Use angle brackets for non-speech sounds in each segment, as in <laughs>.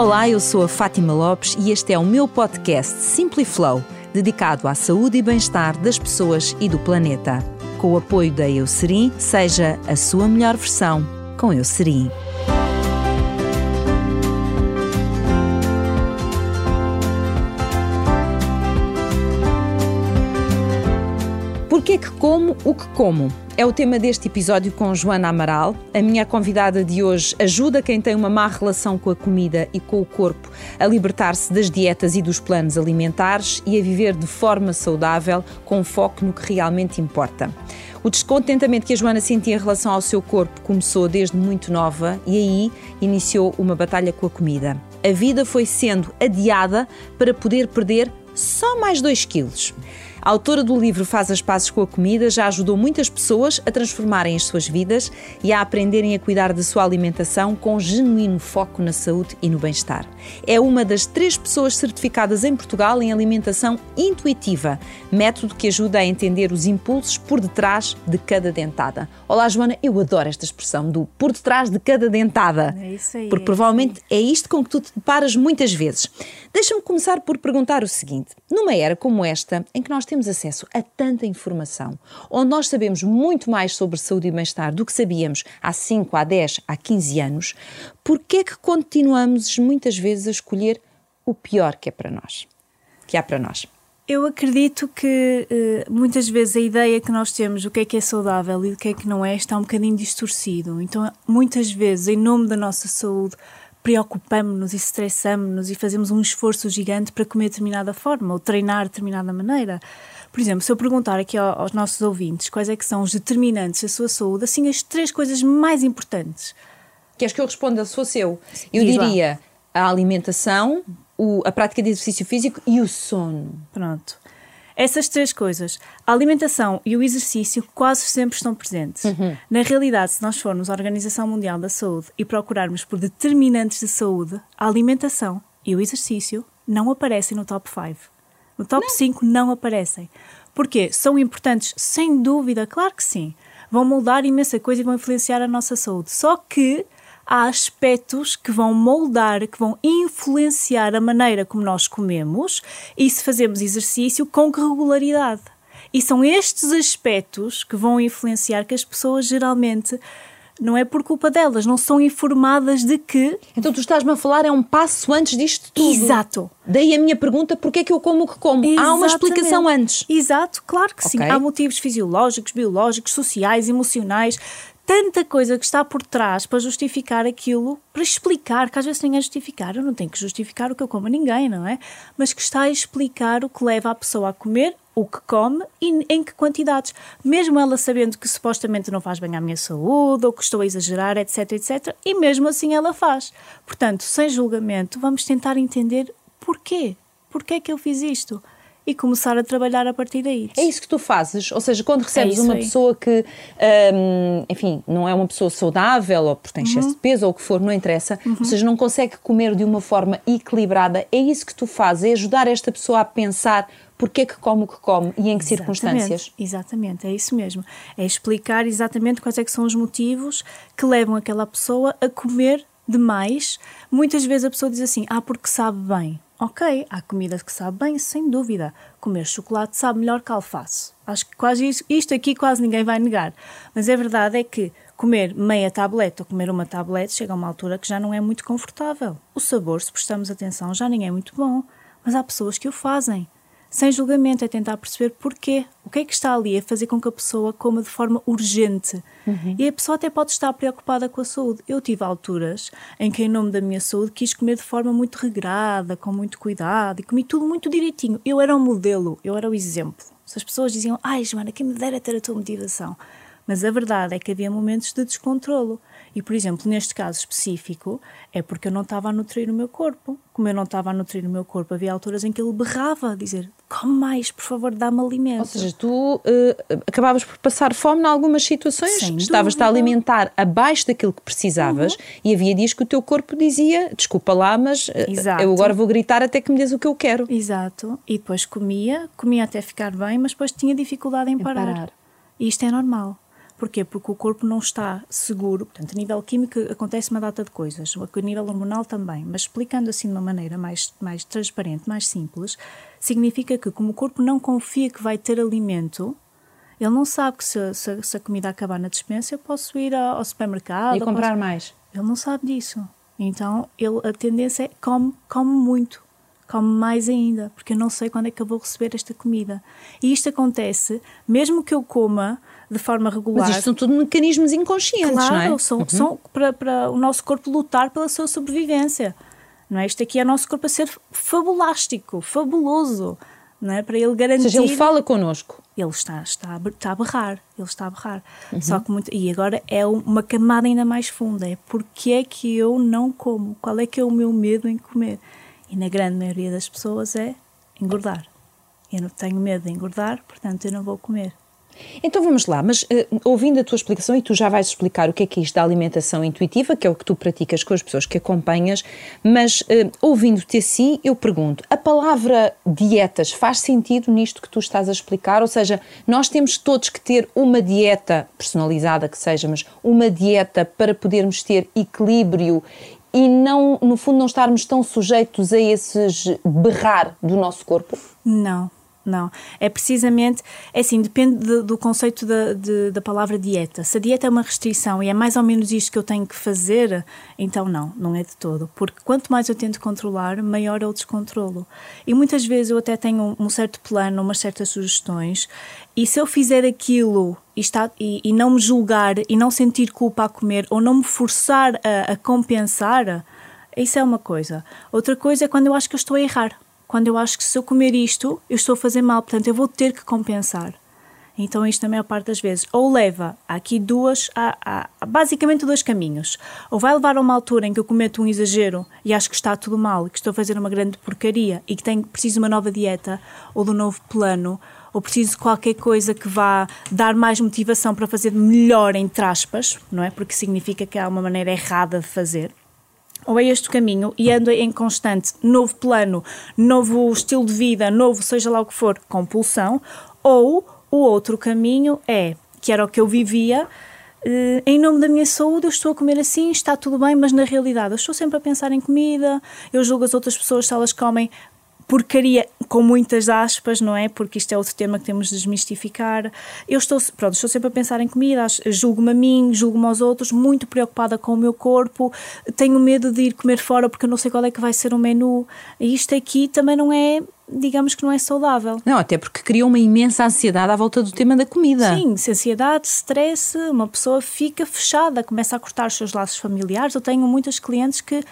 Olá, eu sou a Fátima Lopes e este é o meu podcast Simply Flow, dedicado à saúde e bem-estar das pessoas e do planeta. Com o apoio da Eucerin, seja a sua melhor versão com Eucerin. O que como? É o tema deste episódio com Joana Amaral. A minha convidada de hoje ajuda quem tem uma má relação com a comida e com o corpo a libertar-se das dietas e dos planos alimentares e a viver de forma saudável, com foco no que realmente importa. O descontentamento que a Joana sentia em relação ao seu corpo começou desde muito nova e aí iniciou uma batalha com a comida. A vida foi sendo adiada para poder perder só mais 2 quilos. A autora do livro Faz as Pazes com a Comida já ajudou muitas pessoas a transformarem as suas vidas e a aprenderem a cuidar da sua alimentação com genuíno foco na saúde e no bem-estar. É uma das três pessoas certificadas em Portugal em alimentação intuitiva, método que ajuda a entender os impulsos por detrás de cada dentada. Olá, Joana, eu adoro esta expressão do por detrás de cada dentada. É isso aí. Porque é provavelmente é isto com que tu te deparas muitas vezes. Deixa-me começar por perguntar o seguinte: numa era como esta, em que nós temos acesso a tanta informação, onde nós sabemos muito mais sobre saúde e bem-estar do que sabíamos há 5, há 10, há 15 anos, por que é que continuamos muitas vezes a escolher o pior que é para nós? Que há para nós? Eu acredito que uh, muitas vezes a ideia que nós temos do que é que é saudável e do que é que não é está um bocadinho distorcido. Então, muitas vezes, em nome da nossa saúde, preocupamos-nos e estressamos-nos e fazemos um esforço gigante para comer de determinada forma ou treinar de determinada maneira. Por exemplo, se eu perguntar aqui aos nossos ouvintes quais é que são os determinantes da sua saúde, assim as três coisas mais importantes. Queres que eu responda se fosse eu? Eu Diz diria lá. a alimentação, o, a prática de exercício físico e o sono. Pronto. Essas três coisas, a alimentação e o exercício, quase sempre estão presentes. Uhum. Na realidade, se nós formos à Organização Mundial da Saúde e procurarmos por determinantes de saúde, a alimentação e o exercício não aparecem no top 5. No top não. 5 não aparecem. Porquê? São importantes, sem dúvida, claro que sim. Vão moldar imensa coisa e vão influenciar a nossa saúde. Só que há aspectos que vão moldar, que vão influenciar a maneira como nós comemos e se fazemos exercício com que regularidade. E são estes aspectos que vão influenciar que as pessoas geralmente não é por culpa delas, não são informadas de que. Então tu estás-me a falar é um passo antes disto tudo. Exato. Daí a minha pergunta: porquê é que eu como o que como? Exatamente. Há uma explicação antes. Exato, claro que okay. sim. Há motivos fisiológicos, biológicos, sociais, emocionais tanta coisa que está por trás para justificar aquilo, para explicar, que às vezes nem a justificar, eu não tenho que justificar o que eu como a ninguém, não é? Mas que está a explicar o que leva a pessoa a comer, o que come e em que quantidades. Mesmo ela sabendo que supostamente não faz bem à minha saúde, ou que estou a exagerar, etc, etc, e mesmo assim ela faz. Portanto, sem julgamento, vamos tentar entender porquê. Porquê é que eu fiz isto? E começar a trabalhar a partir daí. É isso que tu fazes? Ou seja, quando recebes é uma aí. pessoa que, hum, enfim, não é uma pessoa saudável ou porque tem excesso uhum. de peso ou o que for, não interessa, uhum. ou seja, não consegue comer de uma forma equilibrada, é isso que tu fazes? É ajudar esta pessoa a pensar porque é que come o que come e em que exatamente, circunstâncias? Exatamente, é isso mesmo. É explicar exatamente quais é que são os motivos que levam aquela pessoa a comer demais. Muitas vezes a pessoa diz assim, ah, porque sabe bem. Ok, há comida que sabe bem, sem dúvida. Comer chocolate sabe melhor que alface. Acho que quase isto, isto aqui quase ninguém vai negar. Mas a verdade é que comer meia tableta ou comer uma tableta chega a uma altura que já não é muito confortável. O sabor, se prestarmos atenção, já nem é muito bom. Mas há pessoas que o fazem sem julgamento, é tentar perceber porquê. O que é que está ali a fazer com que a pessoa coma de forma urgente? Uhum. E a pessoa até pode estar preocupada com a saúde. Eu tive alturas em que, em nome da minha saúde, quis comer de forma muito regrada, com muito cuidado e comi tudo muito direitinho. Eu era o um modelo, eu era o exemplo. Se as pessoas diziam, ai, Joana, quem me dera ter a tua motivação. Mas a verdade é que havia momentos de descontrolo. E, por exemplo, neste caso específico, é porque eu não estava a nutrir o meu corpo. Como eu não estava a nutrir o meu corpo, havia alturas em que ele berrava, a dizer: come mais, por favor, dá-me alimento. Ou seja, tu uh, acabavas por passar fome em algumas situações, estavas-te a alimentar abaixo daquilo que precisavas uhum. e havia dias que o teu corpo dizia: desculpa lá, mas uh, eu agora vou gritar até que me dês o que eu quero. Exato. E depois comia, comia até ficar bem, mas depois tinha dificuldade em parar. Em parar. E isto é normal. Porquê? Porque o corpo não está seguro. Portanto, a nível químico acontece uma data de coisas, a nível hormonal também. Mas explicando assim de uma maneira mais, mais transparente, mais simples, significa que, como o corpo não confia que vai ter alimento, ele não sabe que se, se, se a comida acabar na dispensa, eu posso ir ao, ao supermercado. E comprar posso... mais. Ele não sabe disso. Então, ele, a tendência é come, come muito come mais ainda, porque eu não sei quando é que eu vou receber esta comida. E isto acontece, mesmo que eu coma de forma regular. Mas isto são tudo mecanismos inconscientes, claro, não é? São, uhum. são para, para o nosso corpo lutar pela sua sobrevivência. Não é? Isto aqui é o nosso corpo a ser fabulástico, fabuloso. Não é? Para ele garantir. Ou seja, ele fala connosco. Ele está, está, está a berrar, ele está a berrar. Uhum. Só que muito, e agora é uma camada ainda mais funda: é porque é que eu não como? Qual é que é o meu medo em comer? E na grande maioria das pessoas é engordar. Eu não tenho medo de engordar, portanto eu não vou comer. Então vamos lá, mas uh, ouvindo a tua explicação, e tu já vais explicar o que é que é isto da alimentação intuitiva, que é o que tu praticas com as pessoas que acompanhas, mas uh, ouvindo-te assim, eu pergunto: a palavra dietas faz sentido nisto que tu estás a explicar? Ou seja, nós temos todos que ter uma dieta personalizada que seja, mas uma dieta para podermos ter equilíbrio e não, no fundo, não estarmos tão sujeitos a esses berrar do nosso corpo? Não, não. É precisamente, é assim, depende de, do conceito da, de, da palavra dieta. Se a dieta é uma restrição e é mais ou menos isto que eu tenho que fazer, então não, não é de todo. Porque quanto mais eu tento controlar, maior é o descontrolo. E muitas vezes eu até tenho um certo plano, umas certas sugestões, e se eu fizer aquilo e, está, e, e não me julgar e não sentir culpa a comer ou não me forçar a, a compensar, isso é uma coisa. Outra coisa é quando eu acho que eu estou a errar quando eu acho que se eu comer isto, eu estou a fazer mal, portanto eu vou ter que compensar. Então, isto, na maior parte das vezes, ou leva há aqui duas, há, há, basicamente dois caminhos. Ou vai levar a uma altura em que eu cometo um exagero e acho que está tudo mal, que estou a fazer uma grande porcaria e que tenho, preciso de uma nova dieta ou de um novo plano, ou preciso de qualquer coisa que vá dar mais motivação para fazer melhor, entre aspas, não é? Porque significa que há uma maneira errada de fazer ou é este o caminho? E ando em constante novo plano, novo estilo de vida, novo seja lá o que for, compulsão, ou o outro caminho é, que era o que eu vivia, eh, em nome da minha saúde, eu estou a comer assim, está tudo bem, mas na realidade eu estou sempre a pensar em comida, eu julgo as outras pessoas se elas comem porcaria, com muitas aspas, não é? Porque isto é outro tema que temos de desmistificar. Eu estou, pronto, estou sempre a pensar em comida, julgo-me a mim, julgo-me aos outros, muito preocupada com o meu corpo, tenho medo de ir comer fora porque eu não sei qual é que vai ser o menu. E isto aqui também não é digamos que não é saudável. Não, até porque cria uma imensa ansiedade à volta do tema da comida. Sim, ansiedade, stress, uma pessoa fica fechada, começa a cortar os seus laços familiares. Eu tenho muitas clientes que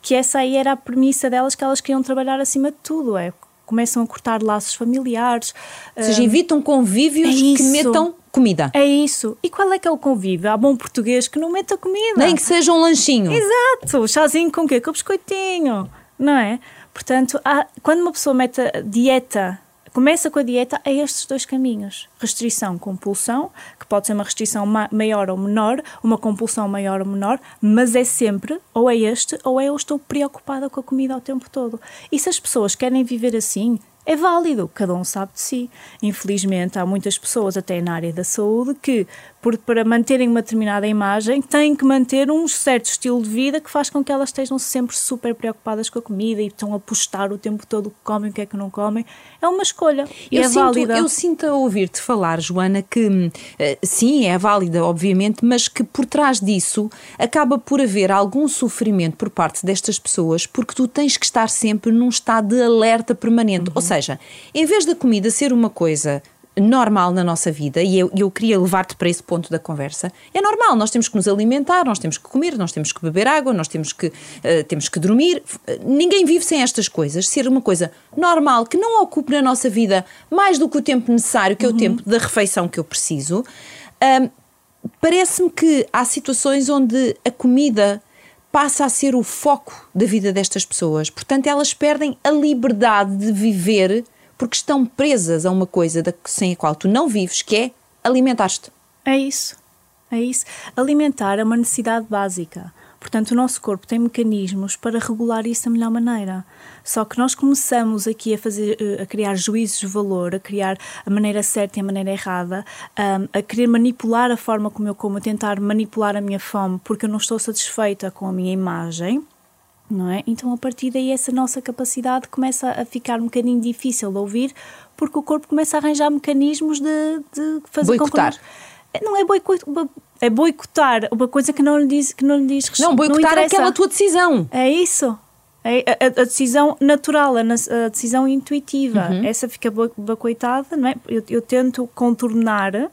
que essa aí era a premissa delas, que elas queriam trabalhar acima de tudo, é começam a cortar laços familiares. Ou seja, evitam convívios é que metam comida. É isso. E qual é que é o convívio? Há bom português que não meta comida. Nem que seja um lanchinho. Exato. Chazinho com o quê? Com biscoitinho. Não é? Portanto, há, quando uma pessoa mete dieta Começa com a dieta a estes dois caminhos: restrição, compulsão, que pode ser uma restrição maior ou menor, uma compulsão maior ou menor, mas é sempre ou é este ou é eu estou preocupada com a comida o tempo todo. E se as pessoas querem viver assim, é válido, cada um sabe de si. Infelizmente, há muitas pessoas, até na área da saúde, que, por, para manterem uma determinada imagem, têm que manter um certo estilo de vida que faz com que elas estejam sempre super preocupadas com a comida e estão a postar o tempo todo o que comem, o que é que não comem. É uma escolha eu é sinto, válida. Eu sinto a ouvir-te falar, Joana, que eh, sim, é válida, obviamente, mas que por trás disso acaba por haver algum sofrimento por parte destas pessoas porque tu tens que estar sempre num estado de alerta permanente. Uhum. Ou seja, em vez da comida ser uma coisa normal na nossa vida, e eu, eu queria levar-te para esse ponto da conversa, é normal, nós temos que nos alimentar, nós temos que comer, nós temos que beber água, nós temos que, uh, temos que dormir. Ninguém vive sem estas coisas. Ser uma coisa normal, que não ocupe na nossa vida mais do que o tempo necessário, que é o uhum. tempo da refeição que eu preciso. Uh, Parece-me que há situações onde a comida passa a ser o foco da vida destas pessoas. Portanto, elas perdem a liberdade de viver porque estão presas a uma coisa sem a qual tu não vives, que é alimentar-te. É isso. É isso. Alimentar é uma necessidade básica. Portanto, o nosso corpo tem mecanismos para regular isso da melhor maneira. Só que nós começamos aqui a fazer, eh, a criar juízos de valor, a criar a maneira certa e a maneira errada, a querer manipular a forma como eu como, a tentar manipular a minha fome porque eu não estou satisfeita com a minha imagem não é? Então, a partir daí, essa nossa capacidade começa a ficar um bocadinho difícil de ouvir, porque o corpo começa a arranjar mecanismos de, de fazer boicotar. Com que... Não é boicotar, é boicotar uma coisa que não lhe diz, que não lhe diz Não, boicotar não aquela tua decisão. É isso. É a, a, decisão natural, a, a decisão intuitiva. Uhum. Essa fica boicotada, não é? Eu, eu tento contornar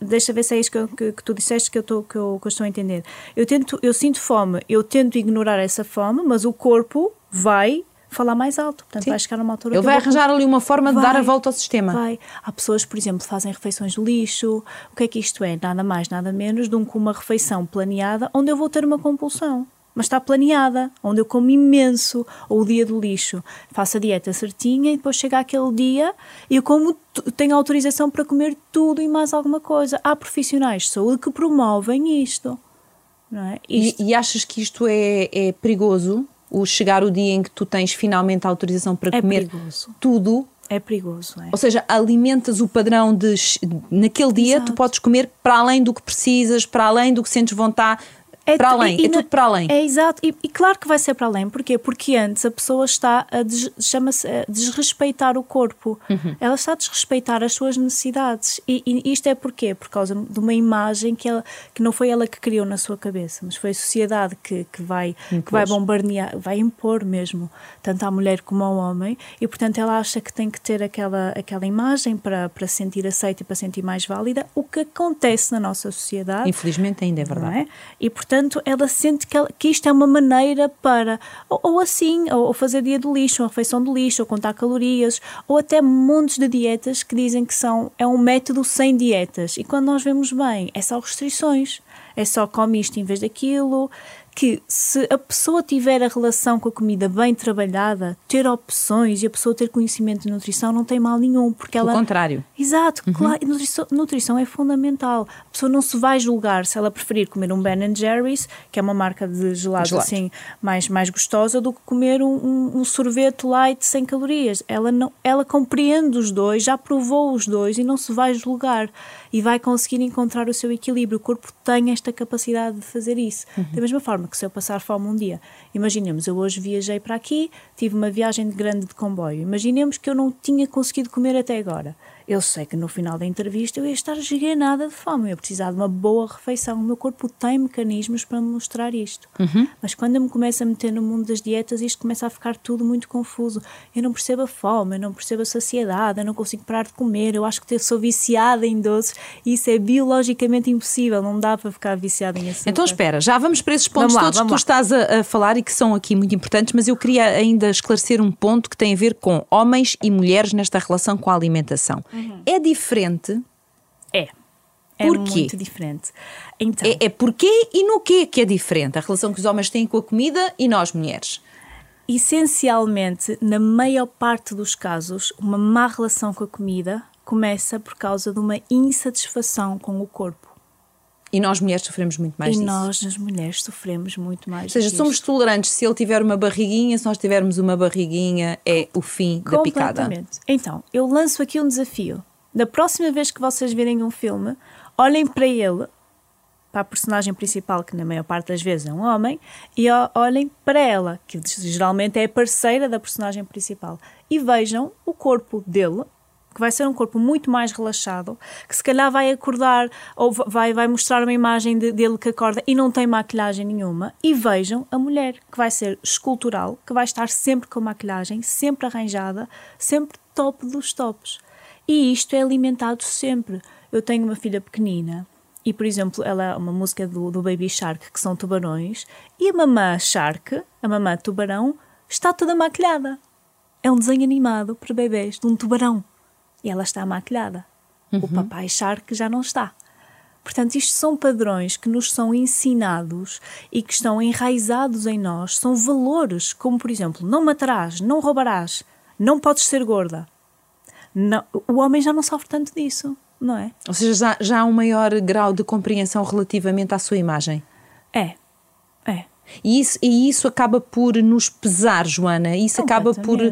deixa ver se é isso que, que, que tu disseste que eu, tô, que, eu, que eu estou a entender. Eu, tento, eu sinto fome, eu tento ignorar essa fome, mas o corpo vai falar mais alto. Portanto, Sim. vai chegar a uma altura. Ele vai arranjar ali uma forma vai, de dar a volta ao sistema. Vai. Há pessoas, por exemplo, que fazem refeições de lixo. O que é que isto é? Nada mais, nada menos do que uma refeição planeada onde eu vou ter uma compulsão mas está planeada, onde eu como imenso, ou o dia do lixo. Faço a dieta certinha e depois chega aquele dia e eu como, tenho autorização para comer tudo e mais alguma coisa. Há profissionais de saúde que promovem isto. Não é? Isto... E, e, achas que isto é, é perigoso? O chegar o dia em que tu tens finalmente a autorização para é comer perigoso. tudo é perigoso, é. Ou seja, alimentas o padrão de naquele dia Exato. tu podes comer para além do que precisas, para além do que sentes vontade, é, para além, e, é tudo para além. É exato, e, e, claro que vai ser para além. Porquê? Porque antes a pessoa está a, des, chama-se, a desrespeitar o corpo. Uhum. Ela está a desrespeitar as suas necessidades. E, e, isto é porquê? Por causa de uma imagem que, ela, que não foi ela que criou na sua cabeça, mas foi a sociedade que, que, vai, que vai bombardear, vai impor mesmo, tanto à mulher como ao homem. E portanto ela acha que tem que ter aquela, aquela imagem para, para se sentir aceita e para se sentir mais válida, o que acontece na nossa sociedade. Infelizmente ainda é verdade. É? E portanto portanto, ela sente que, ela, que isto é uma maneira para, ou, ou assim, ou, ou, fazer dia do lixo, ou refeição do lixo, ou contar calorias, ou até montes de dietas que dizem que são, é um método sem dietas. E quando nós vemos bem, é só restrições. É só come isto em vez daquilo, que se a pessoa tiver a relação com a comida bem trabalhada, ter opções e a pessoa ter conhecimento de nutrição, não tem mal nenhum. Porque ela... O contrário. Exato, uhum. claro, nutrição, nutrição, é fundamental. A pessoa não se vai julgar se ela preferir comer um Ben Jerry's, que é uma marca de gelados assim mais, mais gostosa, do que comer um, um, um, sorvete light sem calorias. Ela, não, ela compreende os dois, já provou os dois e não se vai julgar. E vai conseguir encontrar o seu equilíbrio. O corpo tem esta capacidade de fazer isso. Uhum. Da mesma forma que se eu passar fome um dia, imaginemos, eu hoje viajei para aqui, tive uma viagem grande de comboio, imaginemos que eu não tinha conseguido comer até agora eu sei que no final da entrevista eu ia estar esganada de fome, eu ia precisar de uma boa refeição. O meu corpo tem mecanismos para me mostrar isto. Uhum. Mas quando eu me começo a meter no mundo das dietas, isto começa a ficar tudo muito confuso. Eu não percebo a fome, eu não percebo a saciedade, eu não consigo parar de comer, eu acho que sou viciada em doces e isso é biologicamente impossível, não dá para ficar viciada em açúcar. Então espera, já vamos para esses pontos lá, todos que tu lá. estás a, a falar e que são aqui muito importantes, mas eu queria ainda esclarecer um ponto que tem a ver com homens e mulheres nesta relação com a alimentação. Uhum. É diferente? É. É Porquê? muito diferente. Então, é, é porquê e no quê que é diferente? A relação que os homens têm com a comida e nós, mulheres? Essencialmente, na maior parte dos casos, uma má relação com a comida começa por causa de uma insatisfação com o corpo. E nós mulheres sofremos muito mais e disso. E nós, as mulheres, sofremos muito mais Ou seja, somos isto. tolerantes. Se ele tiver uma barriguinha, se nós tivermos uma barriguinha, é o fim da picada. Então, eu lanço aqui um desafio. Da próxima vez que vocês virem um filme, olhem para ele, para a personagem principal, que na maior parte das vezes é um homem, e olhem para ela, que geralmente é a parceira da personagem principal, e vejam o corpo dele que vai ser um corpo muito mais relaxado, que se calhar vai acordar ou vai, vai mostrar uma imagem de, dele que acorda e não tem maquilhagem nenhuma. E vejam a mulher, que vai ser escultural, que vai estar sempre com maquilhagem, sempre arranjada, sempre top dos tops. E isto é alimentado sempre. Eu tenho uma filha pequenina e, por exemplo, ela é uma música do, do Baby Shark, que são tubarões, e a mamã Shark, a mamã tubarão, está toda maquilhada. É um desenho animado para bebês de um tubarão e ela está maquilhada. Uhum. O papai Shark já não está. Portanto, isto são padrões que nos são ensinados e que estão enraizados em nós. São valores, como por exemplo, não matarás, não roubarás, não podes ser gorda. Não, o homem já não sofre tanto disso, não é? Ou seja, já, já há um maior grau de compreensão relativamente à sua imagem. É. É. E isso, e isso acaba por nos pesar, Joana. Isso acaba por uh,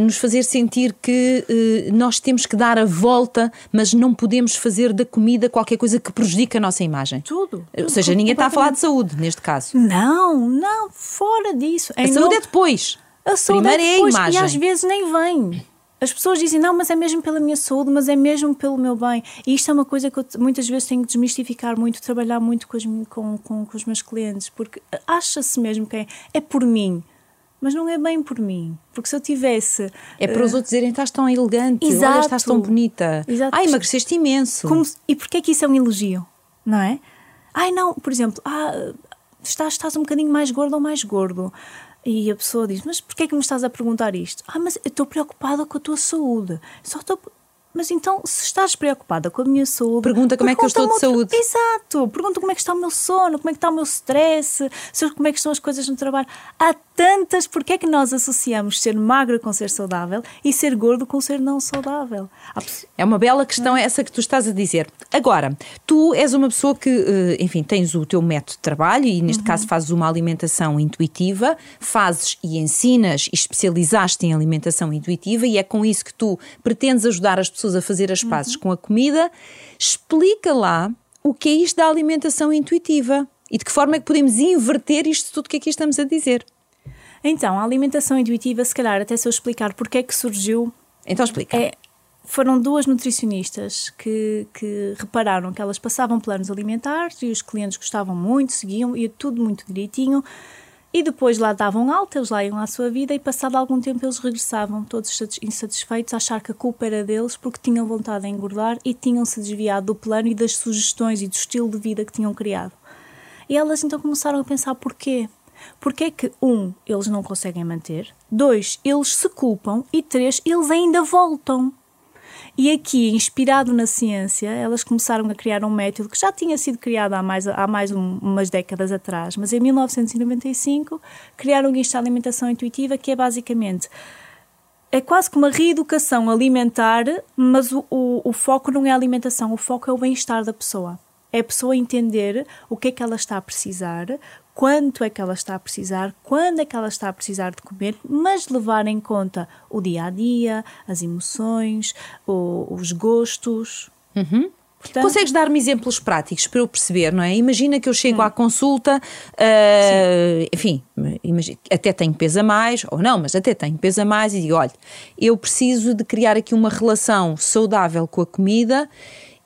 nos fazer sentir que uh, nós temos que dar a volta, mas não podemos fazer da comida qualquer coisa que prejudique a nossa imagem. Tudo. Ou seja, ninguém está a falar de saúde neste caso. Não, não, fora disso. A saúde é depois. A saúde Primeiro é, depois, é a imagem. E às vezes nem vem. As pessoas dizem, não, mas é mesmo pela minha saúde, mas é mesmo pelo meu bem. E isto é uma coisa que eu muitas vezes tenho que desmistificar muito, trabalhar muito com, as, com, com, com os meus clientes, porque acha-se mesmo que é, é por mim mas não é bem por mim. Porque se eu tivesse. É para uh... os outros dizerem estás tão elegante, Exato. olha, estás tão bonita. Exato. Ai, emagreceste imenso. Como... E porquê é que isso é um elogio? Não é? Ai, não, por exemplo, ah, estás, estás um bocadinho mais gordo ou mais gordo. E a pessoa diz: Mas porquê é que me estás a perguntar isto? Ah, mas eu estou preocupada com a tua saúde. Só estou mas então, se estás preocupada com a minha saúde. Pergunta como é que eu estou de saúde. Exato! Pergunta como é que está o meu sono, como é que está o meu stress, como é que estão as coisas no trabalho. Há tantas. Porque é que nós associamos ser magro com ser saudável e ser gordo com ser não saudável? É uma bela questão essa que tu estás a dizer. Agora, tu és uma pessoa que, eh, enfim, tens o teu método de trabalho e neste uhum. caso fazes uma alimentação intuitiva, fazes e ensinas e especializaste em alimentação intuitiva e é com isso que tu pretendes ajudar as pessoas a fazer as pazes uhum. com a comida, explica lá o que é isto da alimentação intuitiva e de que forma é que podemos inverter isto tudo que aqui estamos a dizer. Então, a alimentação intuitiva, se calhar, até se eu explicar porque é que surgiu. Então, explica. É, foram duas nutricionistas que, que repararam que elas passavam planos alimentares e os clientes gostavam muito, seguiam, ia tudo muito direitinho. E depois lá davam alta, eles lá iam à sua vida e passado algum tempo eles regressavam, todos insatisfeitos, a achar que a culpa era deles porque tinham vontade de engordar e tinham-se desviado do plano e das sugestões e do estilo de vida que tinham criado. E elas então começaram a pensar porquê. Porquê é que, um, eles não conseguem manter, dois, eles se culpam e três, eles ainda voltam. E aqui, inspirado na ciência, elas começaram a criar um método que já tinha sido criado há mais, há mais um, umas décadas atrás, mas em 1995 criaram isto, a alimentação intuitiva, que é basicamente é quase como uma reeducação alimentar, mas o, o, o, foco não é a alimentação, o foco é o bem-estar da pessoa. É a pessoa entender o que é que ela está a precisar, quanto é que ela está a precisar, quando é que ela está a precisar de comer, mas levar em conta o dia a dia, as emoções, o, os gostos. Uhum. Portanto, Consegues dar-me exemplos práticos para eu perceber, não é? Imagina que eu chego hum. à consulta, uh, enfim, imagina, até tenho peso a mais, ou não, mas até tenho peso a mais e digo: olha, eu preciso de criar aqui uma relação saudável com a comida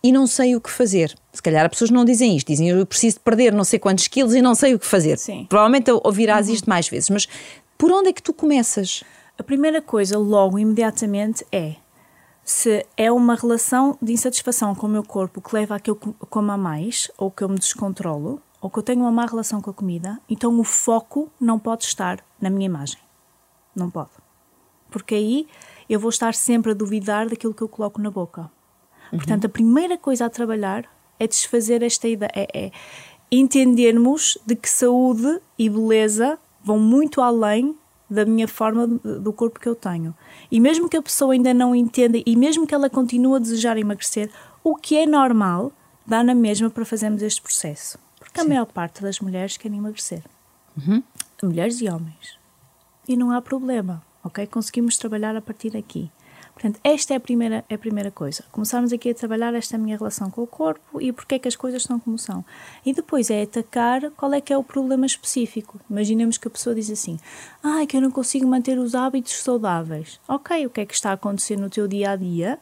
e não sei o que fazer. Se calhar as pessoas não dizem isto, dizem eu preciso perder não sei quantos quilos e não sei o que fazer. Sim. Provavelmente ouvirás uhum. isto mais vezes, mas por onde é que tu começas? A primeira coisa, logo, imediatamente, é se é uma relação de insatisfação com o meu corpo que leva a que eu coma mais, ou que eu me descontrolo, ou que eu tenho uma má relação com a comida, então o foco não pode estar na minha imagem. Não pode. Porque aí eu vou estar sempre a duvidar daquilo que eu coloco na boca. Uhum. Portanto, a primeira coisa a trabalhar é desfazer esta ideia, é, é entendermos de que saúde e beleza vão muito além da minha forma do corpo que eu tenho. E mesmo que a pessoa ainda não entenda e mesmo que ela continue a desejar emagrecer, o que é normal, dá na mesma para fazermos este processo. Porque Sim. a maior parte das mulheres querem emagrecer. Uhum. Mulheres e homens. E não há problema, ok? Conseguimos trabalhar a partir daqui. Portanto, esta é a primeira, é a primeira coisa. Começarmos aqui a trabalhar esta minha relação com o corpo e porque é que as coisas são como são. E depois é atacar qual é que é o problema específico. Imaginemos que a pessoa diz assim: Ah, que eu não consigo manter os hábitos saudáveis. Ok, o que é que está a acontecer no teu dia a dia?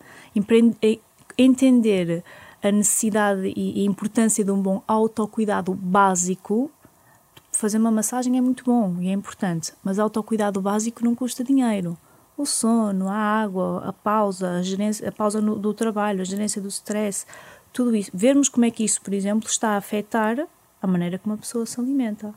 Entender a necessidade e a importância de um bom autocuidado básico. Fazer uma massagem é muito bom e é importante, mas autocuidado básico não custa dinheiro o sono, a água, a pausa, a, gerência, a pausa no, do trabalho, a gerência do stress, tudo isso. Vermos como é que isso, por exemplo, está a afetar a maneira como a pessoa se alimenta.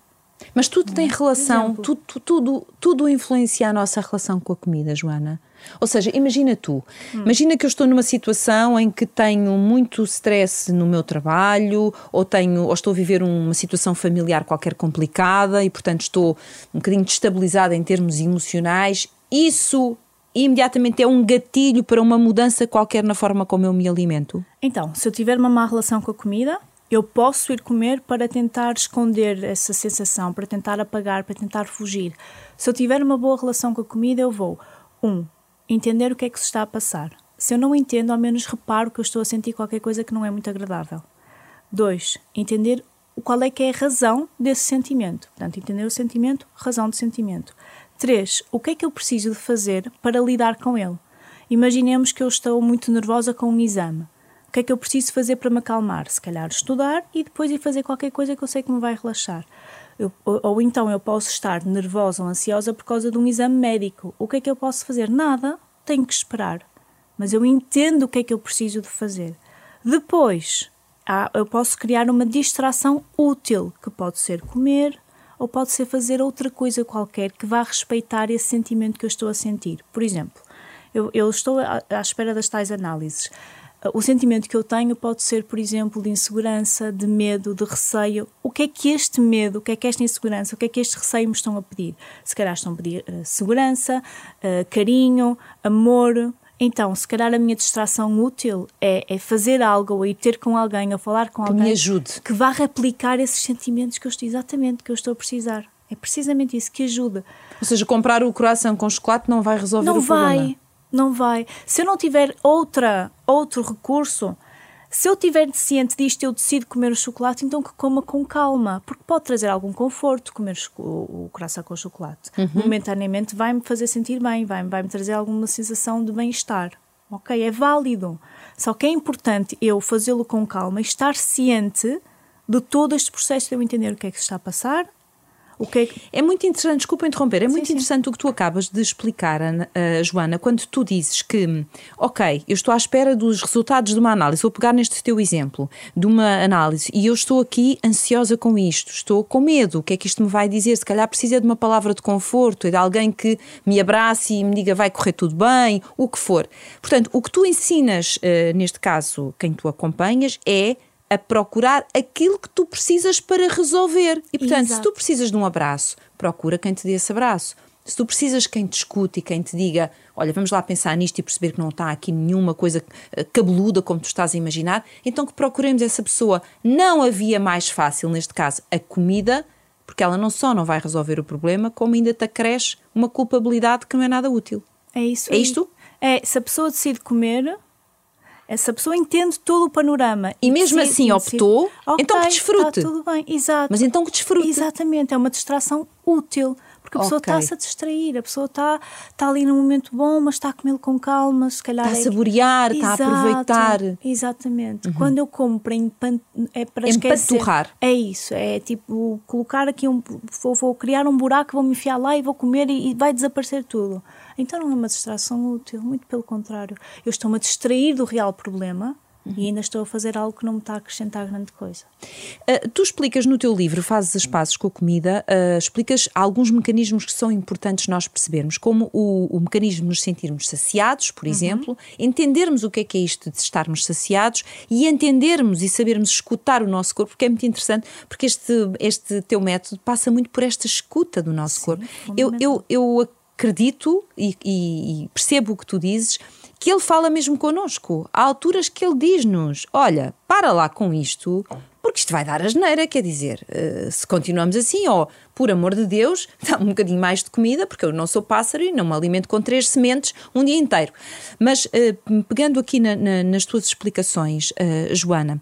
Mas tudo tem relação, tudo, tudo, tudo influencia a nossa relação com a comida, Joana. Ou seja, imagina tu, hum. imagina que eu estou numa situação em que tenho muito stress no meu trabalho, ou tenho, ou estou a viver uma situação familiar qualquer complicada e, portanto, estou um bocadinho destabilizada em termos emocionais isso imediatamente é um gatilho para uma mudança qualquer na forma como eu me alimento? Então, se eu tiver uma má relação com a comida, Eu posso ir comer para tentar esconder essa sensação, para tentar apagar, para tentar fugir. Se eu tiver uma boa relação com a comida, eu vou, um, entender o que é que se está a passar. Se eu não entendo, ao menos reparo que eu estou a sentir qualquer coisa que não é muito agradável. Dois, entender qual é que é a razão desse sentimento. Portanto, entender o sentimento, razão do sentimento. Três, o que é que eu preciso de fazer para lidar com ele? Imaginemos que eu estou muito nervosa com um exame. O que é que eu preciso fazer para me acalmar? Se calhar estudar e depois ir fazer qualquer coisa que eu sei que me vai relaxar. Eu, ou, ou, então eu posso estar nervosa ou ansiosa por causa de um exame médico. O que é que eu posso fazer? Nada, tenho que esperar. Mas eu entendo o que é que eu preciso de fazer. Depois, há, eu posso criar uma distração útil, que pode ser comer ou pode ser fazer outra coisa qualquer que vá respeitar esse sentimento que eu estou a sentir. Por exemplo, eu, eu estou à, à espera das tais análises. O sentimento que eu tenho pode ser, por exemplo, de insegurança, de medo, de receio. O que é que este medo, o que é que esta insegurança, o que é que este receio me estão a pedir? Se calhar estão a pedir uh, segurança, uh, carinho, amor, então, se calhar a minha distração útil é, é, fazer algo, ou ir ter com alguém, ou falar com que alguém me ajude. que vá replicar esses sentimentos que eu estou exatamente que eu estou a precisar. É precisamente isso que ajuda. Ou seja, comprar o coração com chocolate não vai resolver não o vai, problema. Não vai. Se eu não tiver outra, outro recurso, se eu estiver ciente disto, eu decido comer o chocolate, então que coma com calma, porque pode trazer algum conforto comer o, o coração com chocolate. Uhum. Momentaneamente vai-me fazer sentir bem, vai-me vai trazer alguma sensação de bem-estar. Ok, é válido. Só que é importante eu fazê-lo com calma e estar ciente de todo este processo de eu entender o que é que se está a passar, o que é, que... é muito interessante, desculpa interromper, é sim, muito sim. interessante o que tu acabas de explicar, Ana, uh, Joana, quando tu dizes que, ok, eu estou à espera dos resultados de uma análise, vou pegar neste teu exemplo, de uma análise, e eu estou aqui ansiosa com isto, estou com medo, o que é que isto me vai dizer? Se calhar precisa de uma palavra de conforto, de alguém que me abrace e me diga vai correr tudo bem, o que for. Portanto, o que tu ensinas, uh, neste caso, quem tu acompanhas, é a procurar aquilo que tu precisas para resolver. E, portanto, Exato. se tu precisas de um abraço, procura quem te dê esse abraço. Se tu precisas quem te escute e quem te diga, olha, vamos lá pensar nisto e perceber que não está aqui nenhuma coisa eh, cabeluda como tu estás a imaginar, então que procuremos essa pessoa. Não havia mais fácil, neste caso, a comida, porque ela não só não vai resolver o problema, como ainda te acresce uma culpabilidade que não é nada útil. É isso. É isto? É, se a pessoa decide comer, essa pessoa entende todo o panorama. E mesmo sim, assim optou, okay, então que desfrute. Está tudo bem, exato. Mas então que desfrute. Exatamente, é uma distração útil. Porque a pessoa okay. está-se a distrair, a pessoa está, está ali num momento bom, mas está a comê-lo com calma, se calhar. Está a é saborear, é... está Exato, a aproveitar. Exatamente. Uhum. Quando eu como para, é para esquecer. É isso, é tipo colocar aqui um. Vou, vou criar um buraco, vou me enfiar lá e vou comer e, e vai desaparecer tudo. Então não é uma distração útil, muito pelo contrário. Eu estou-me a distrair do real problema e ainda estou a fazer algo que não me está a acrescentar grande coisa. Uh, tu explicas no teu livro, fazes as pazes com a comida, uh, explicas alguns mecanismos que são importantes nós percebermos, como o, o mecanismo de nos sentirmos saciados, por uhum. exemplo, entendermos o que é que é isto de estarmos saciados e entendermos e sabermos escutar o nosso corpo, porque é muito interessante, porque este, este teu método passa muito por esta escuta do nosso Sim, corpo. Eu, eu, eu acredito e, e, e percebo o que tu dizes, que ele fala mesmo connosco. Há alturas que ele diz-nos: olha, para lá com isto, porque isto vai dar asneira. Quer dizer, uh, se continuamos assim, ó, oh, por amor de Deus, <laughs> dá um bocadinho mais de comida, porque eu não sou pássaro e não me alimento com três sementes um dia inteiro. Mas, uh, pegando aqui na, na, nas tuas explicações, uh, Joana,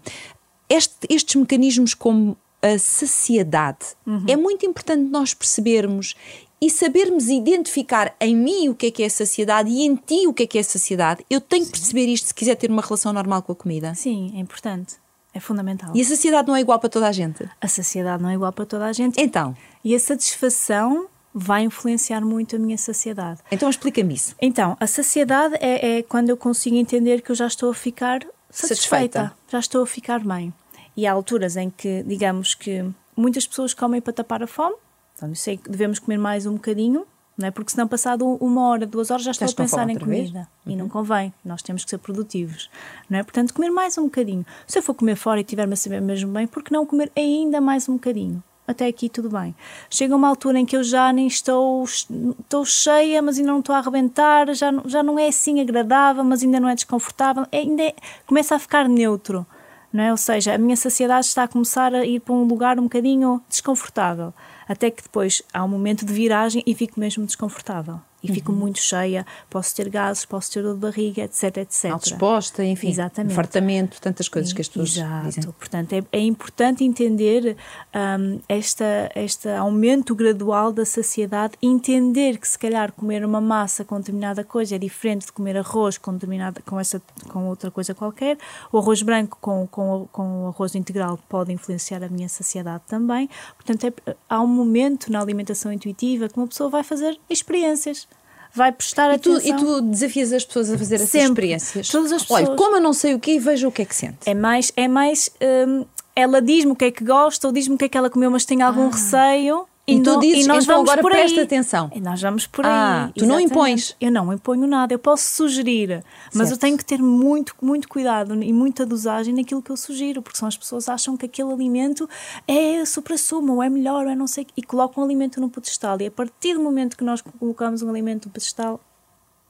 este, estes mecanismos como a saciedade. Uhum. É muito importante nós percebermos e sabermos identificar em mim o que é que é saciedade e em ti o que é que é saciedade, eu tenho Sim. que perceber isto se quiser ter uma relação normal com a comida. Sim, é importante. É fundamental. E a saciedade não é igual para toda a gente? A saciedade não é igual para toda a gente. Então? E a satisfação vai influenciar muito a minha saciedade. Então explica-me isso. Então, a saciedade é, é, quando eu consigo entender que eu já estou a ficar satisfeita, satisfeita. já estou a ficar bem. E há alturas em que, digamos que muitas pessoas comem para tapar a fome, então, eu sei que devemos comer mais um bocadinho, não é? porque senão, passado uma hora, duas horas, já estou Estás a pensar em comida. Uhum. E não convém, nós temos que ser produtivos. Não é? Portanto, comer mais um bocadinho. Se eu for comer fora e tiver-me a saber mesmo bem, por que não comer ainda mais um bocadinho? Até aqui tudo bem. Chega uma altura em que eu já nem estou, estou cheia, mas ainda não estou a arrebentar, já, já não é assim agradável, mas ainda não é desconfortável, é, ainda é, começa a ficar neutro. Não é? Ou seja, a minha saciedade está a começar a ir para um lugar um bocadinho desconfortável, até que depois há um momento de viragem e fico mesmo desconfortável e fico uhum. muito cheia, posso ter gases, posso ter dor de barriga, etc, etc. Mal disposta, enfim, Exatamente. fartamento, tantas coisas que as pessoas Exato. dizem. Portanto, é, é importante entender um, esta, este aumento gradual da saciedade, entender que se calhar comer uma massa com determinada coisa é diferente de comer arroz com, determinada, com, essa, com outra coisa qualquer, o arroz branco com, com, com o arroz integral pode influenciar a minha saciedade também. Portanto, é, há um momento na alimentação intuitiva que uma pessoa vai fazer experiências vai prestar e atenção. Tu, e tu desafias as pessoas a fazer essas experiências? Todas as pessoas. Olha, como eu não sei o que, veja o que é que sente. É mais, é mais hum, ela diz-me o que é que gosta ou diz-me o que é que ela comeu, mas tem algum ah. receio e, tu dizes, e nós então vamos agora por presta atenção. E nós vamos por aí. Ah, tu não impões. Eu não imponho nada, eu posso sugerir, mas certo. eu tenho que ter muito, muito cuidado e muita dosagem naquilo que eu sugiro, porque são as pessoas acham que aquele alimento é supra-sumo, ou é melhor, ou é não sei, e colocam um alimento no pedestal. E a partir do momento que nós colocamos um alimento no pedestal,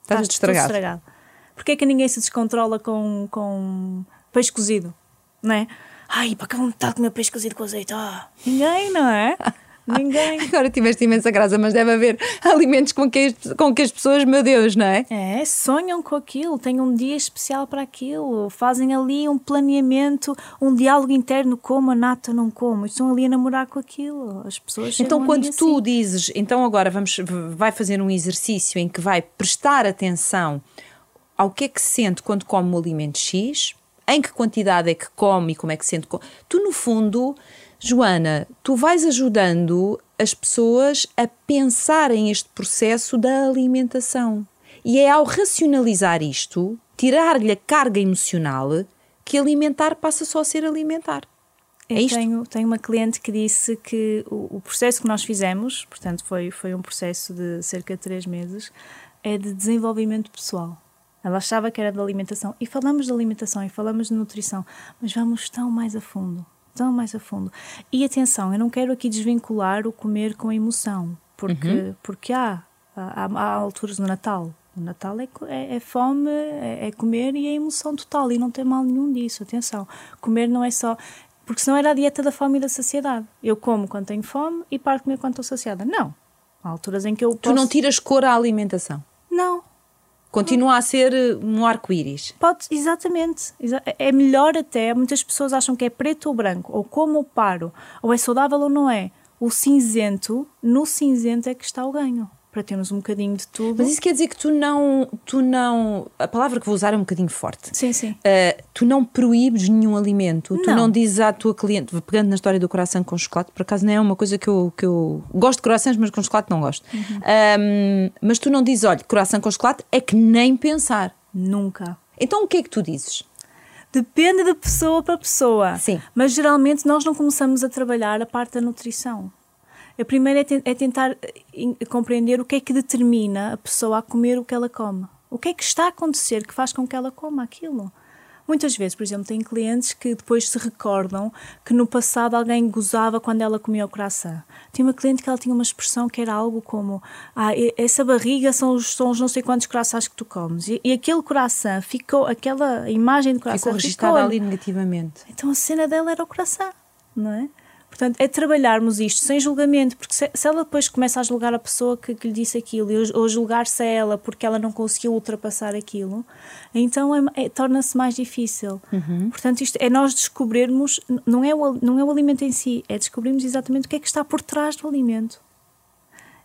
está tudo estragado. estragado. Porquê é que ninguém se descontrola com, com peixe cozido? Não é? Ai, para que vontade de comer peixe cozido com azeite? Ah, ninguém, não é? <laughs> Ninguém. <laughs> Agora tiveste imensa graça, mas deve haver alimentos com que, as, com que as pessoas, meu Deus, não é? É, sonham com aquilo, têm um dia especial para aquilo, fazem ali um planeamento, um diálogo interno, como a nata não como, estão ali a namorar com aquilo. As pessoas Então, quando tu assim. dizes, então agora vamos, vai fazer um exercício em que vai prestar atenção ao que é que se sente quando come o alimento X, em que quantidade é que come e como é que se sente. Tu, no fundo Joana, tu vais ajudando as pessoas a pensarem este processo da alimentação. E é ao racionalizar isto, tirar-lhe a carga emocional, que alimentar passa só a ser alimentar. É isto? Tenho, tenho uma cliente que disse que o, o, processo que nós fizemos, portanto foi, foi um processo de cerca de três meses, é de desenvolvimento pessoal. Ela achava que era de alimentação. E falamos de alimentação e falamos de nutrição, mas vamos tão mais a fundo tão mais a fundo. E atenção, eu não quero aqui desvincular o comer com a emoção, porque, uhum. porque há, há, há, alturas no Natal. O Natal é, é, é fome, é, é, comer e é emoção total, e não tem mal nenhum disso. Atenção, comer não é só. Porque senão era a dieta da fome e da saciedade. Eu como quando tenho fome e paro de comer quando estou saciada. Não. Há alturas em que eu. Tu não tiras cor à alimentação? Não, Continua a ser eh, um arco-íris. Pode, exatamente. É melhor até. Muitas pessoas acham que é preto ou branco, ou como paro, ou é saudável ou não é. O cinzento, no cinzento é que está o ganho para termos um bocadinho de tudo. Mas isso quer dizer que tu não, tu não, a palavra que vou usar é um bocadinho forte. Sim, sim. Uh, tu não proíbes nenhum alimento. Não. Tu não dizes à tua cliente, pegando na história do coração com chocolate, por acaso não é uma coisa que eu, que eu gosto de corações, mas com chocolate não gosto. Uhum. Um, mas tu não dizes, olha, coração com chocolate é que nem pensar. Nunca. Então o que é que tu dizes? Depende de pessoa para pessoa. Sim. Mas geralmente nós não começamos a trabalhar a parte da nutrição. A primeira é, te é tentar eh, compreender o que é que determina a pessoa a comer o que ela come. O que é que está a acontecer que faz com que ela coma aquilo? Muitas vezes, por exemplo, tem clientes que depois se recordam que no passado alguém gozava quando ela comia o coração. Tinha uma cliente que ela tinha uma expressão que era algo como ah, essa barriga são os, são os não sei quantos corações que tu comes. E, e aquele coração ficou, aquela imagem de coração ficou registada ali negativamente. Então a cena dela era o coração, não é? Portanto, é trabalharmos isto sem julgamento, porque se, se ela depois começa a julgar a pessoa que, que lhe disse aquilo, ou julgar-se a ela porque ela não conseguiu ultrapassar aquilo, então é, é, torna-se mais difícil. Uhum. Portanto, isto é nós descobrirmos, não é, o, não é o alimento em si, é descobrirmos exatamente o que é que está por trás do alimento.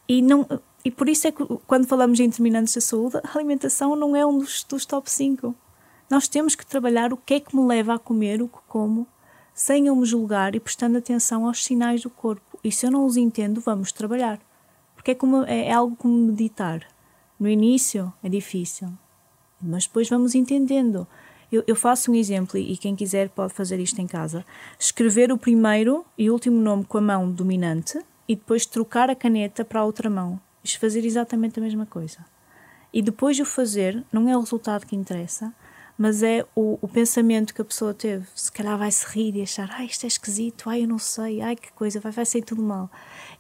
E, não, e por isso é que quando falamos em determinantes da saúde, a alimentação não é um dos, dos top 5. Nós temos que trabalhar o que é que me leva a comer o que como sem eu me julgar e prestando atenção aos sinais do corpo. E se eu não os entendo, vamos trabalhar. Porque é, como, é, é algo como meditar. No início é difícil, mas depois vamos entendendo. Eu, eu, faço um exemplo e quem quiser pode fazer isto em casa. Escrever o primeiro e último nome com a mão dominante e depois trocar a caneta para a outra mão. Isto fazer exatamente a mesma coisa. E depois de o fazer, não é o resultado que interessa, mas é o, o, pensamento que a pessoa teve. Se calhar vai se rir e achar, ai, isto é esquisito, ai, eu não sei, ai, que coisa, vai, vai sair tudo mal.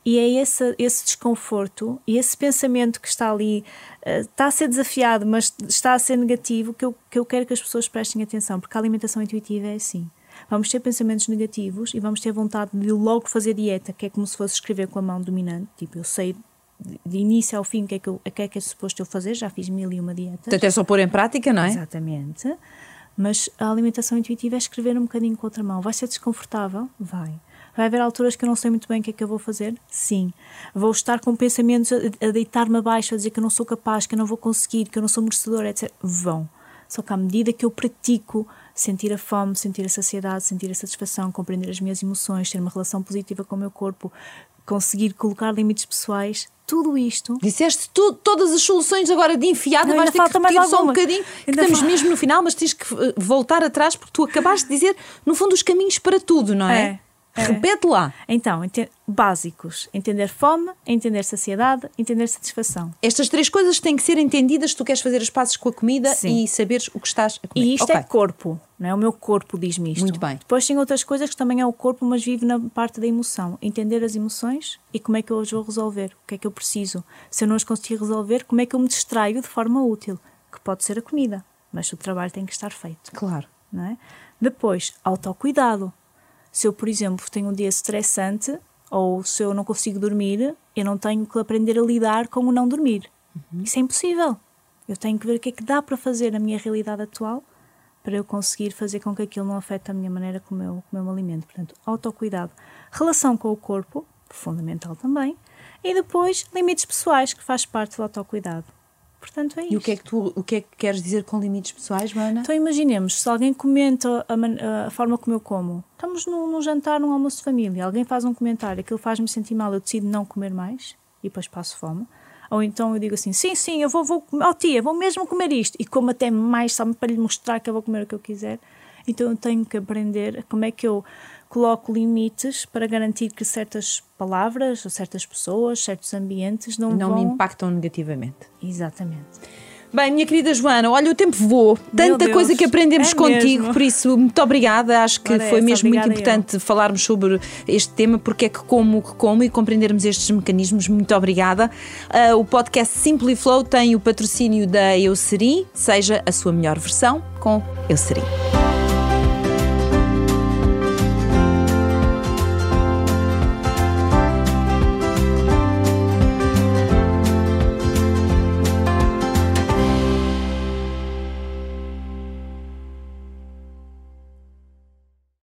E é esse, esse desconforto e esse pensamento que está ali, uh, está a ser desafiado, mas está a ser negativo, que eu, que eu quero que as pessoas prestem atenção, porque a alimentação intuitiva é assim. vamos ter pensamentos negativos e vamos ter vontade de logo fazer dieta, que é como se fosse escrever com a mão dominante. Tipo, eu sei de início ao fim o que é que, eu, o que, é, que é suposto eu fazer, já fiz mil e uma dietas. Até só pôr em prática, não é? Exatamente. Mas a alimentação intuitiva é escrever um bocadinho com outra mão. Vai ser desconfortável? Vai. Vai haver alturas que eu não sei muito bem o que é que eu vou fazer? Sim. Vou estar com pensamentos a, a deitar-me abaixo, a dizer que eu não sou capaz, que eu não vou conseguir, que eu não sou merecedora, etc. Vão. Só que à medida que eu pratico sentir a fome, sentir a saciedade, sentir a satisfação, compreender as minhas emoções, ter uma relação positiva com o meu corpo, conseguir colocar limites pessoais, tudo isto. Disseste tu, todas as soluções agora de enfiada, Não, vais ter falta que mais só um bocadinho, estamos fal- mesmo no final, mas tens que eh, voltar atrás porque tu acabaste de dizer, no fundo, os caminhos para tudo, não é? É, é. Repete lá. Então, ente- básicos: entender fome, entender saciedade, entender satisfação. Estas três coisas têm que ser entendidas se tu queres fazer as pazes com a comida Sim. e saberes o que estás a comer. E isto Ok. é corpo, não é? O meu corpo diz-me isto. Muito bem. Depois tem outras coisas que também é o corpo, mas vive na parte da emoção. Entender as emoções e como é que eu as vou resolver, o que é que eu preciso. Se eu não as conseguir resolver, como é que eu me distraio de forma útil, que pode ser a comida, mas o trabalho tem que estar feito. Claro. não é? Depois, autocuidado. Se eu, por exemplo, tenho um dia estressante ou se eu não consigo dormir, eu não tenho que aprender a lidar com o não dormir. Isso é impossível. Eu tenho que ver o que é que dá para fazer na minha realidade atual para eu conseguir fazer com que aquilo não afete a minha maneira como eu, como eu me alimento. Portanto, autocuidado. Relação com o corpo, fundamental também. E depois, limites pessoais, que faz parte do autocuidado. Portanto, é E o isto. que é que tu o que é que queres dizer com limites pessoais, Joana? Então imaginemos, se alguém comenta a, a forma como eu como, estamos num, num jantar, num almoço de família, alguém faz um comentário, aquilo faz-me sentir mal, eu decido não comer mais e depois passo fome. Ou então eu digo assim, sim, sim, eu vou, vou oh tia, vou mesmo comer isto. E como até mais só para lhe mostrar que eu vou comer o que eu quiser. Então eu tenho que aprender como é que eu coloco limites para garantir que certas palavras, ou certas pessoas, certos ambientes não, Não vão... me impactam negativamente. Exatamente. Bem, minha querida Joana, olha, o tempo voou. Tanta coisa que aprendemos é contigo, mesmo. por isso, muito obrigada. Acho que Ora, foi essa, mesmo muito importante falarmos sobre este tema, porque é que como o que como e compreendermos estes mecanismos. Muito obrigada. Ah, o podcast Simply Flow tem o patrocínio da Eucerin, seja a sua melhor versão com Eucerin.